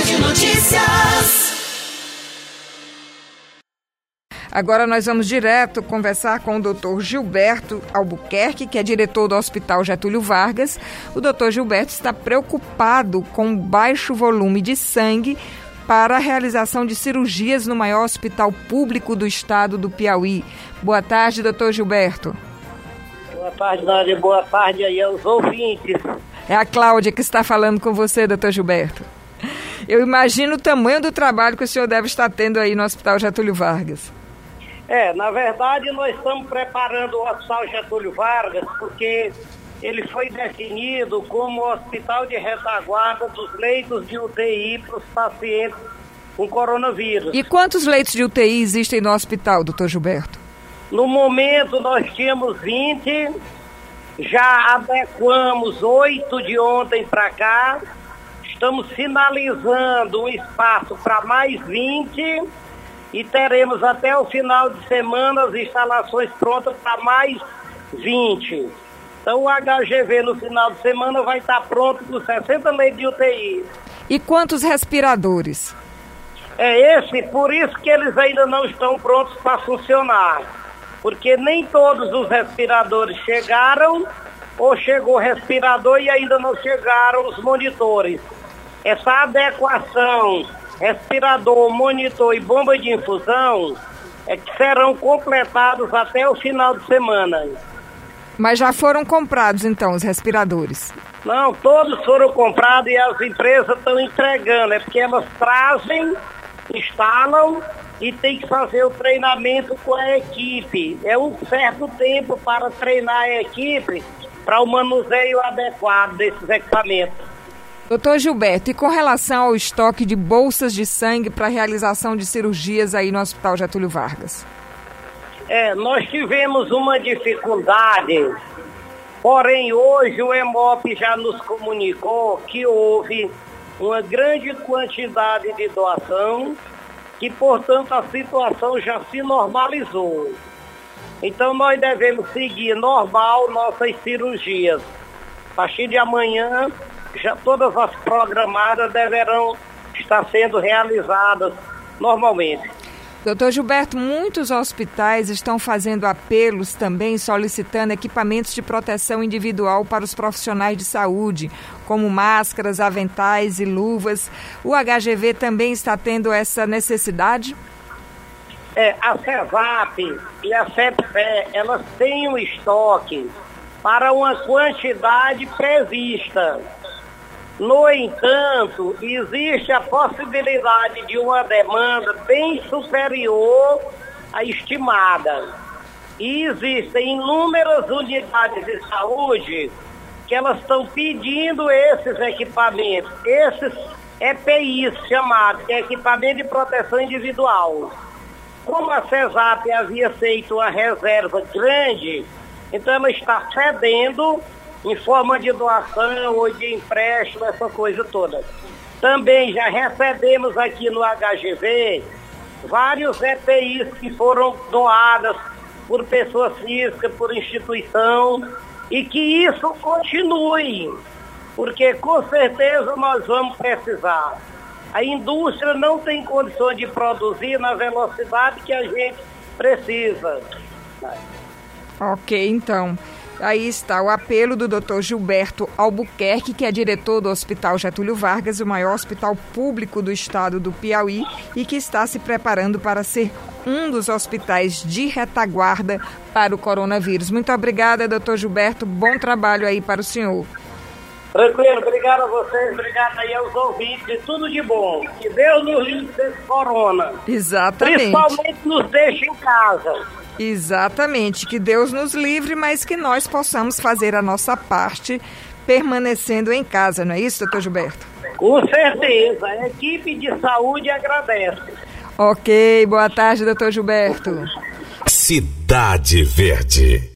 Verde Notícias. Agora nós vamos direto conversar com o doutor Gilberto Albuquerque, que é diretor do Hospital Getúlio Vargas. O doutor Gilberto está preocupado com o baixo volume de sangue para a realização de cirurgias no maior hospital público do estado do Piauí. Boa tarde, doutor Gilberto. Boa tarde, Nádia. Boa tarde aí aos ouvintes. É a Cláudia que está falando com você, doutor Gilberto. Eu imagino o tamanho do trabalho que o senhor deve estar tendo aí no Hospital Getúlio Vargas. É, na verdade nós estamos preparando o Hospital Getúlio Vargas porque ele foi definido como hospital de retaguarda dos leitos de UTI para os pacientes com coronavírus. E quantos leitos de UTI existem no hospital, doutor Gilberto? No momento nós tínhamos 20, já adequamos oito de ontem para cá, estamos finalizando um espaço para mais 20 e teremos até o final de semana as instalações prontas para mais 20. Então o HGV no final de semana vai estar pronto com 60 leitos de UTI. E quantos respiradores? É esse, por isso que eles ainda não estão prontos para funcionar. Porque nem todos os respiradores chegaram, ou chegou o respirador e ainda não chegaram os monitores. Essa adequação respirador, monitor e bomba de infusão é que serão completados até o final de semana. Mas já foram comprados então os respiradores? Não, todos foram comprados e as empresas estão entregando. É porque elas trazem, instalam e tem que fazer o treinamento com a equipe. É um certo tempo para treinar a equipe para o manuseio adequado desses equipamentos. Doutor Gilberto, e com relação ao estoque de bolsas de sangue para realização de cirurgias aí no Hospital Getúlio Vargas? É, nós tivemos uma dificuldade, porém hoje o EMOP já nos comunicou que houve uma grande quantidade de doação, que portanto a situação já se normalizou. Então nós devemos seguir normal nossas cirurgias. A partir de amanhã já todas as programadas deverão estar sendo realizadas normalmente. Doutor Gilberto, muitos hospitais estão fazendo apelos também solicitando equipamentos de proteção individual para os profissionais de saúde, como máscaras, aventais e luvas. O HGV também está tendo essa necessidade? É, a CEVAP e a CEPFE, elas têm um estoque para uma quantidade prevista. No entanto, existe a possibilidade de uma demanda bem superior à estimada. E existem inúmeras unidades de saúde que elas estão pedindo esses equipamentos, esses EPIs chamados, que é equipamento de proteção individual. Como a CESAP havia feito uma reserva grande, então ela está cedendo em forma de doação ou de empréstimo, essa coisa toda. Também já recebemos aqui no HGV vários EPIs que foram doadas por pessoa física, por instituição, e que isso continue, porque com certeza nós vamos precisar. A indústria não tem condições de produzir na velocidade que a gente precisa. Ok, então. Aí está o apelo do Dr. Gilberto Albuquerque, que é diretor do Hospital Getúlio Vargas, o maior hospital público do estado do Piauí, e que está se preparando para ser um dos hospitais de retaguarda para o coronavírus. Muito obrigada, doutor Gilberto. Bom trabalho aí para o senhor. Tranquilo, obrigado a vocês, obrigado aí aos ouvintes, tudo de bom. Que Deus nos livre desse corona. Exatamente. Principalmente nos deixe em casa. Exatamente, que Deus nos livre, mas que nós possamos fazer a nossa parte permanecendo em casa, não é isso, doutor Gilberto? Com certeza, a equipe de saúde agradece. Ok, boa tarde, doutor Gilberto. Cidade Verde.